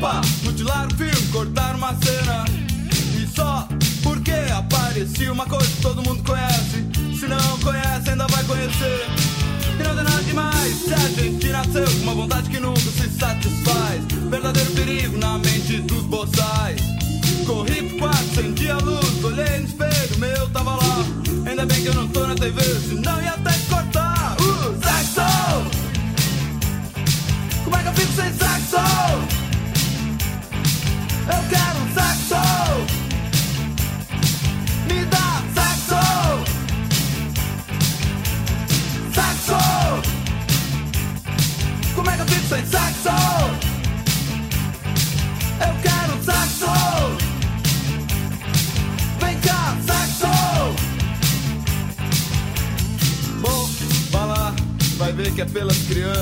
Epa, mutilar o filme, cortar uma cena. E só porque aparecia uma coisa que todo mundo conhece. Se não conhece, ainda vai conhecer. E não tem nada demais se a gente nasceu com uma vontade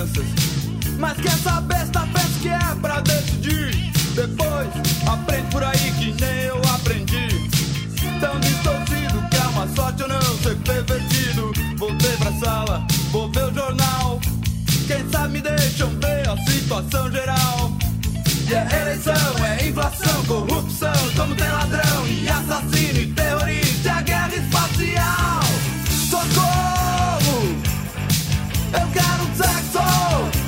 crianças. Mas que essa besta pensa que é pra decidir. Depois, aprende por aí que nem eu aprendi. Tão distorcido que é uma sorte eu não ser pervertido. Voltei pra sala, vou ver o jornal. Quem sabe me deixam ver a situação geral. E é eleição, é inflação, corrupção. Como tem ladrão e assassino e terrorista, é guerra espacial. Eu quero sexo!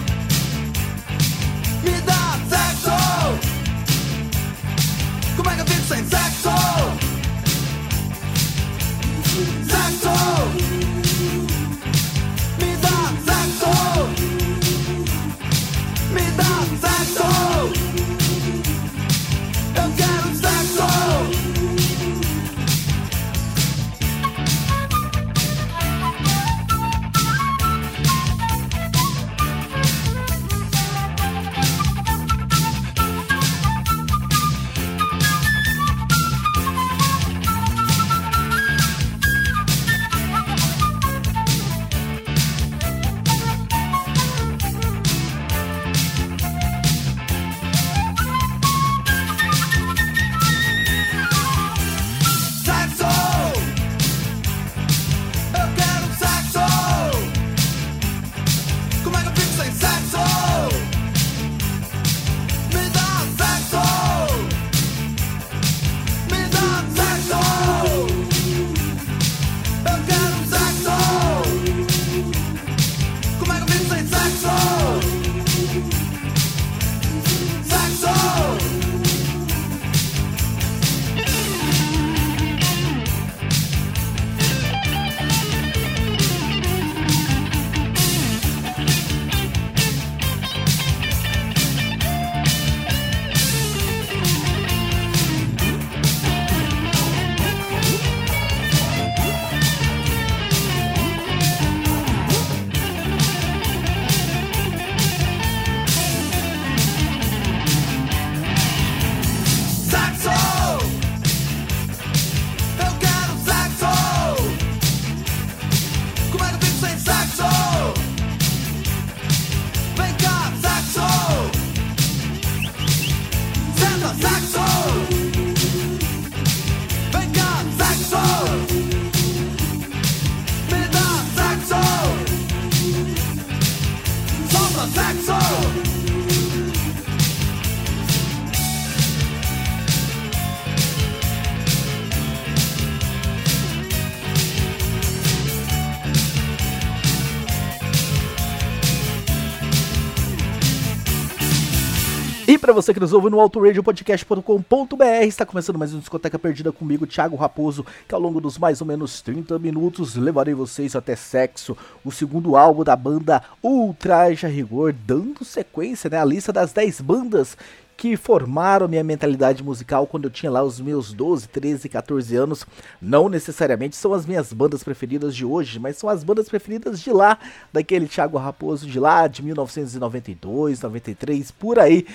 Pra você que nos ouve no autoradiopodcast.com.br, está começando mais um Discoteca Perdida comigo, Thiago Raposo, que ao longo dos mais ou menos 30 minutos levarei vocês até Sexo, o segundo álbum da banda Ultraja Rigor, dando sequência né, à lista das 10 bandas que formaram minha mentalidade musical quando eu tinha lá os meus 12, 13, 14 anos. Não necessariamente são as minhas bandas preferidas de hoje, mas são as bandas preferidas de lá, daquele Thiago Raposo de lá, de 1992, 93, por aí.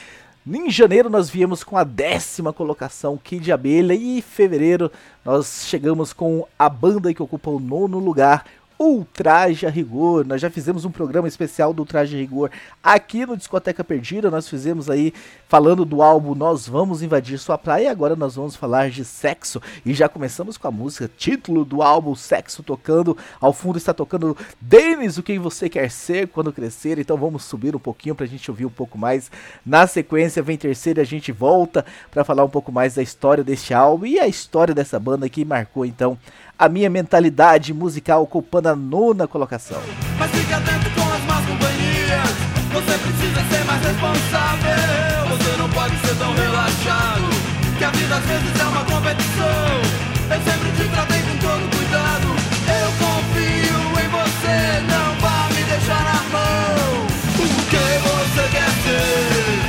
Em janeiro nós viemos com a décima colocação Kid Abelha e em fevereiro nós chegamos com a banda que ocupa o nono lugar, Ultraje a Rigor. Nós já fizemos um programa especial do Ultraje a Rigor aqui no Discoteca Perdida. Nós fizemos aí falando do álbum Nós Vamos Invadir Sua Praia. E agora nós vamos falar de sexo. E já começamos com a música, título do álbum Sexo tocando. Ao fundo está tocando Denis, o que você quer ser quando crescer. Então vamos subir um pouquinho pra gente ouvir um pouco mais. Na sequência, vem terceira, a gente volta para falar um pouco mais da história deste álbum e a história dessa banda que marcou então a minha mentalidade musical ocupando a nona colocação. Mas fique atento com as más companhias. Você precisa ser mais responsável. Você não pode ser tão relaxado. Que a vida às vezes é uma competição. Eu sempre te tratei com todo cuidado. Eu confio em você, não vá me deixar na mão. O que você quer ser?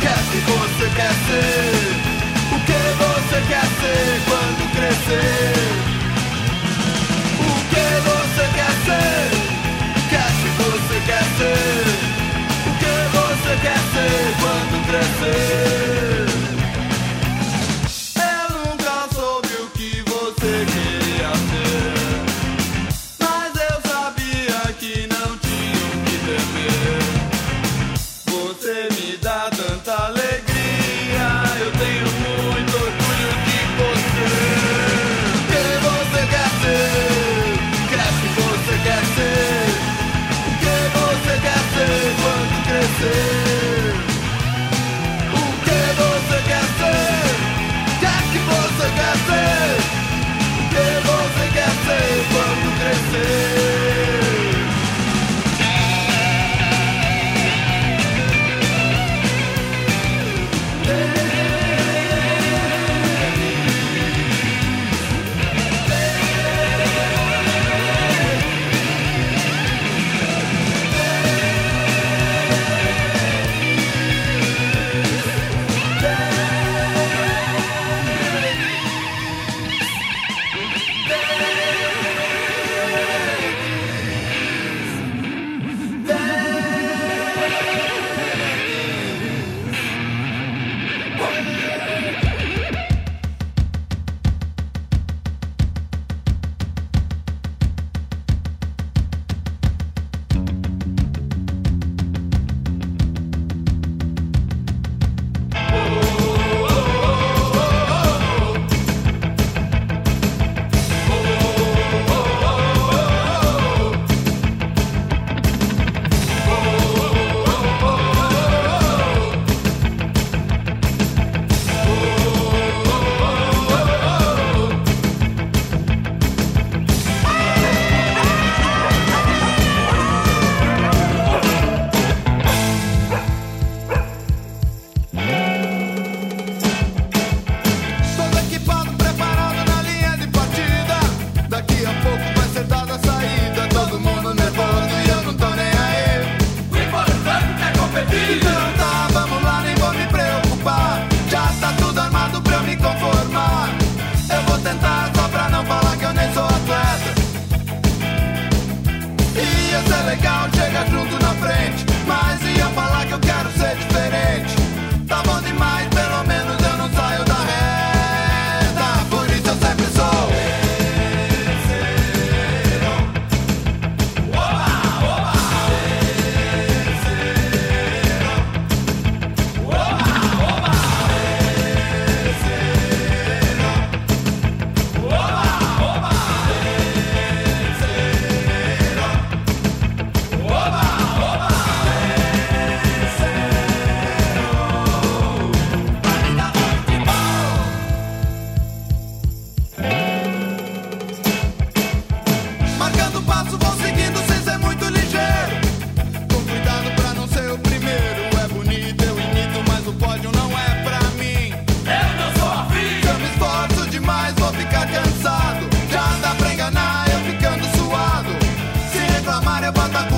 Quer que você quer ser? O que você quer ser quando crescer? Quando crescer. bota com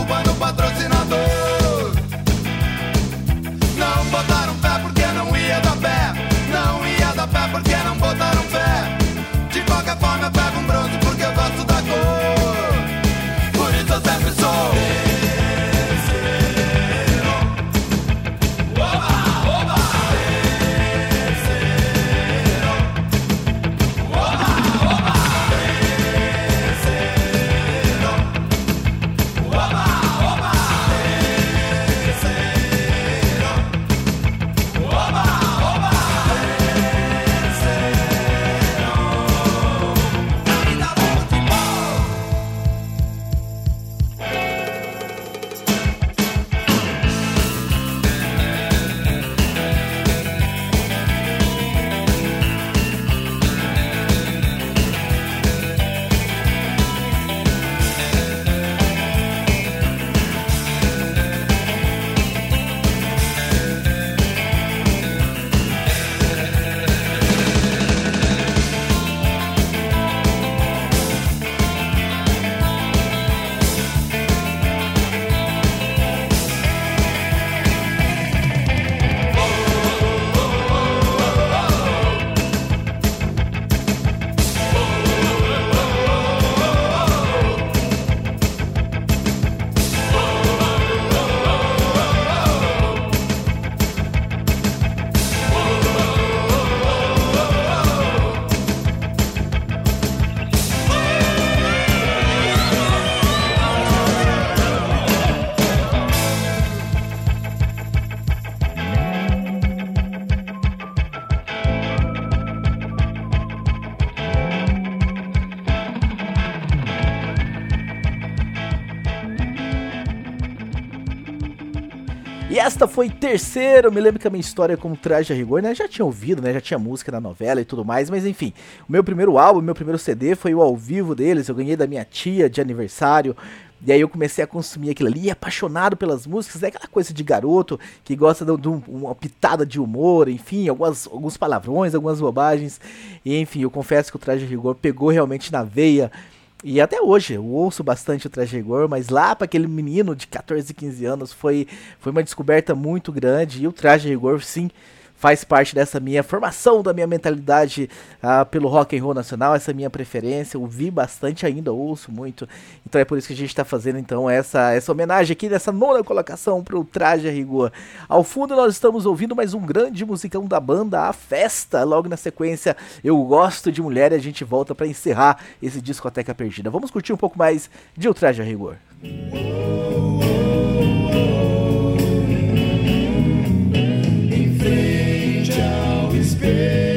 foi terceiro, me lembro que a minha história com Traje a Rigor, né? Já tinha ouvido, né? Já tinha música na novela e tudo mais, mas enfim. O meu primeiro álbum, meu primeiro CD foi o ao vivo deles, eu ganhei da minha tia de aniversário. E aí eu comecei a consumir aquilo ali, apaixonado pelas músicas, é aquela coisa de garoto que gosta de, de uma pitada de humor, enfim, algumas, alguns palavrões, algumas bobagens. E enfim, eu confesso que o Traje a Rigor pegou realmente na veia e até hoje eu ouço bastante o Traje Rigor, mas lá para aquele menino de 14, 15 anos foi, foi uma descoberta muito grande. E o Traje Rigor, sim, faz parte dessa minha formação, da minha mentalidade ah, pelo rock and roll nacional, essa minha preferência. Eu vi bastante ainda, ouço muito. Então é por isso que a gente está fazendo então essa, essa homenagem aqui nessa nona colocação para o Traje a Rigor. Ao fundo nós estamos ouvindo mais um grande musicão da banda, A Festa. Logo na sequência, Eu Gosto de Mulher e a gente volta para encerrar esse Discoteca Perdida. Vamos curtir um pouco mais de O Traje a Rigor. oh, day.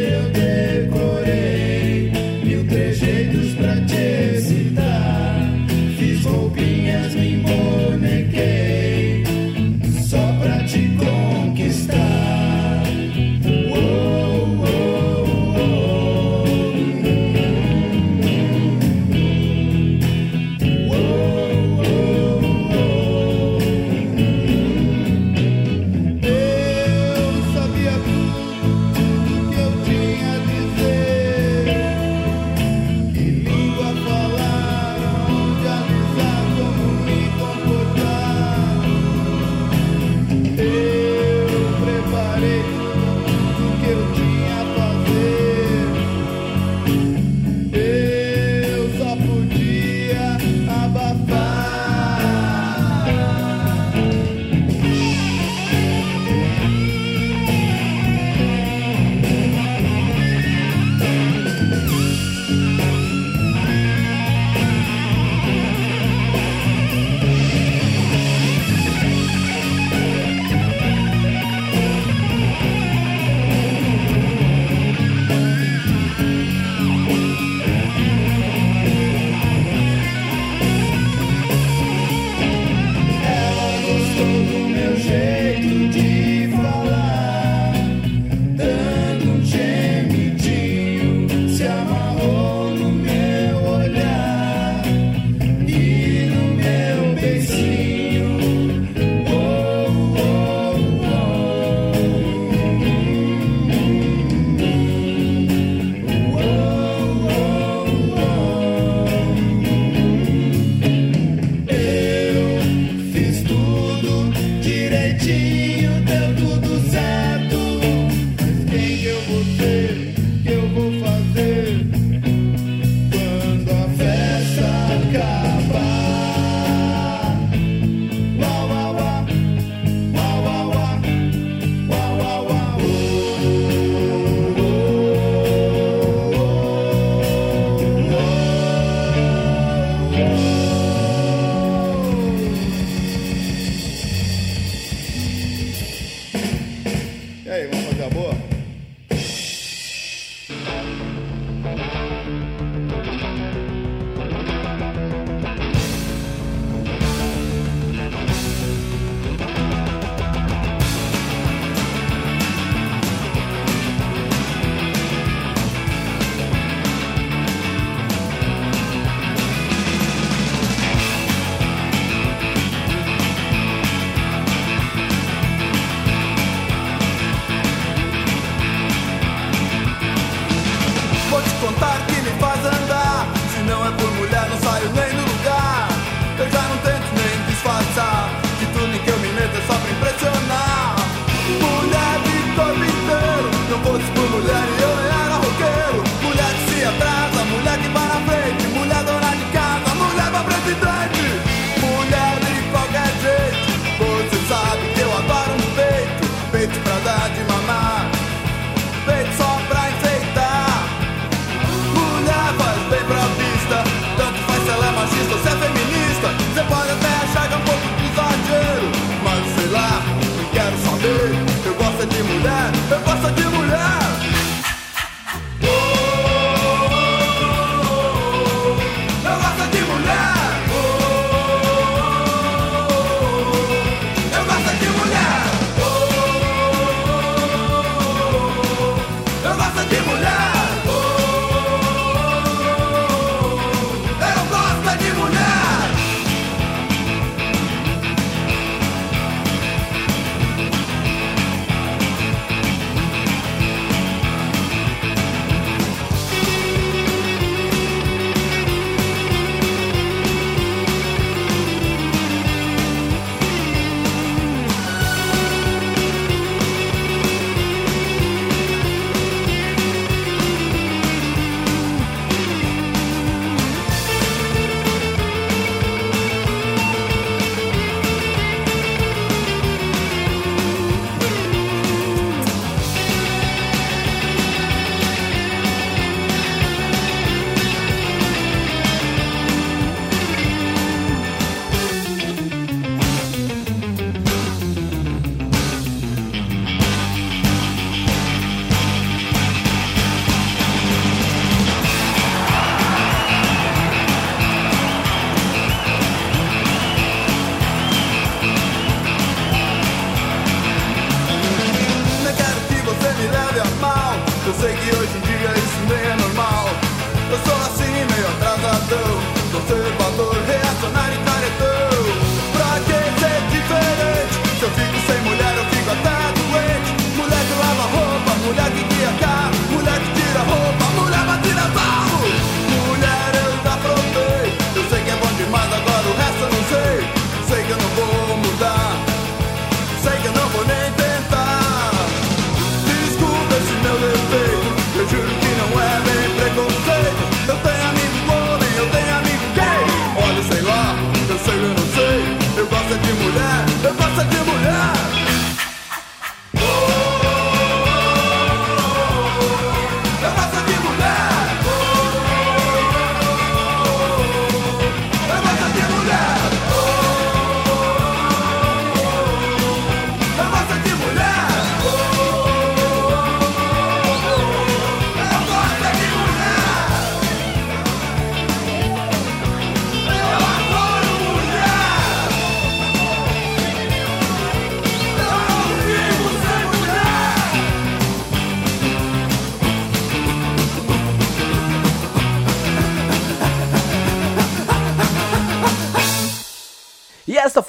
jeito pra dar de mal.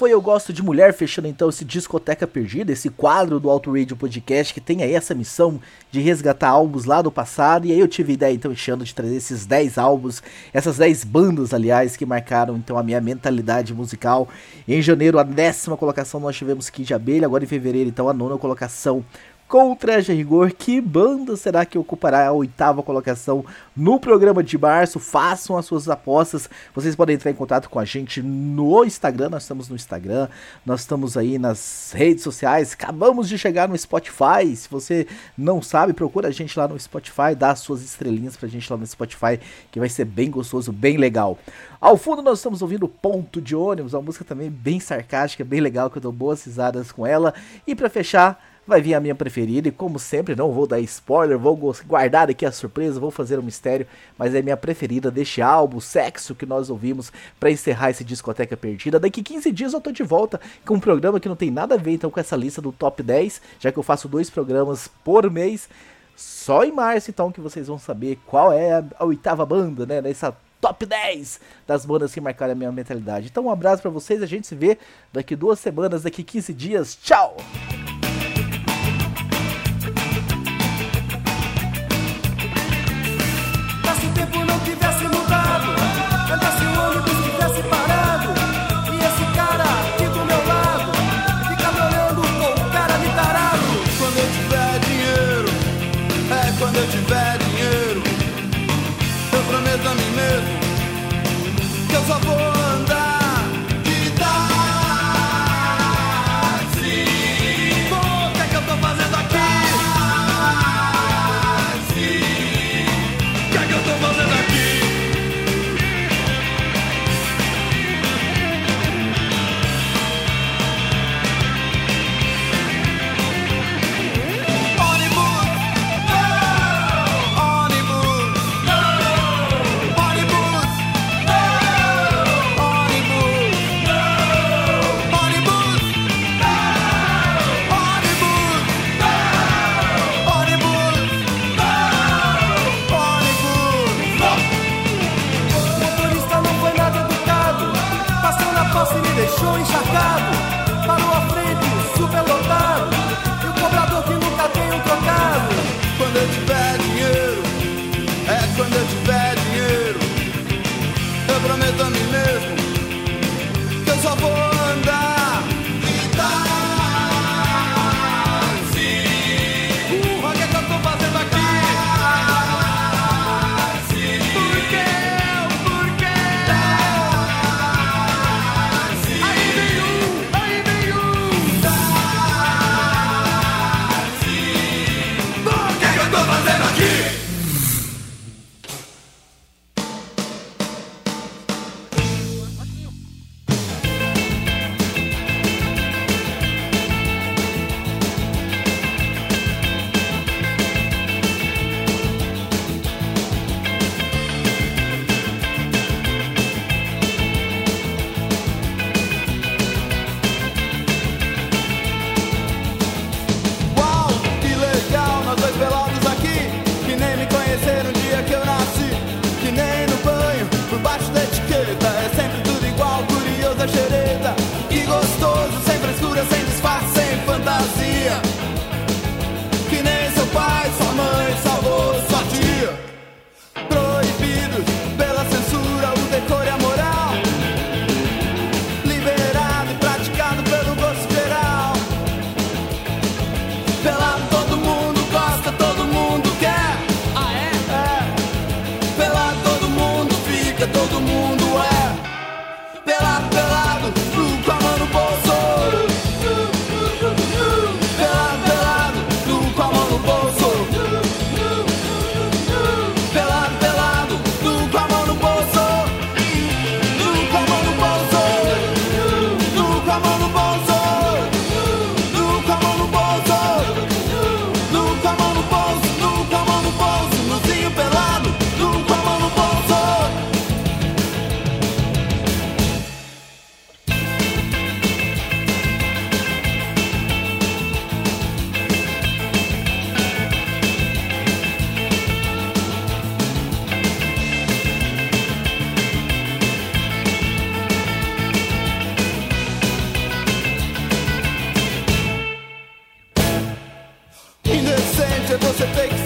Foi Eu Gosto de Mulher, fechando então esse Discoteca Perdida, esse quadro do Auto Radio Podcast que tem aí essa missão de resgatar álbuns lá do passado. E aí eu tive ideia então enchendo de trazer esses 10 álbuns, essas 10 bandas, aliás, que marcaram então a minha mentalidade musical. Em janeiro, a décima colocação nós tivemos Kid Abelha, agora em fevereiro, então a nona colocação com Traje Rigor. Que banda será que ocupará a oitava colocação no programa de março? Façam as suas apostas. Vocês podem entrar em contato com a gente no Instagram. Nós estamos no Instagram, nós estamos aí nas redes sociais. Acabamos de chegar no Spotify. Se você não sabe, procura a gente lá no Spotify, dá as suas estrelinhas pra gente lá no Spotify, que vai ser bem gostoso, bem legal. Ao fundo nós estamos ouvindo Ponto de Ônibus, uma música também bem sarcástica, bem legal, que eu dou boas risadas com ela. E para fechar, vai vir a minha preferida e como sempre não vou dar spoiler, vou guardar aqui a surpresa, vou fazer um mistério, mas é minha preferida deste álbum, Sexo, que nós ouvimos para encerrar esse discoteca perdida. Daqui 15 dias eu tô de volta com um programa que não tem nada a ver então com essa lista do top 10, já que eu faço dois programas por mês. Só em março então que vocês vão saber qual é a, oitava banda, né, nessa top 10 das bandas que marcaram a minha mentalidade. Então um abraço para vocês, a gente se vê daqui duas semanas, daqui 15 dias. Tchau! você tem que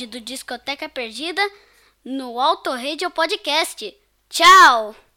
episódio do Discoteca Perdida no Auto Radio Podcast. Tchau!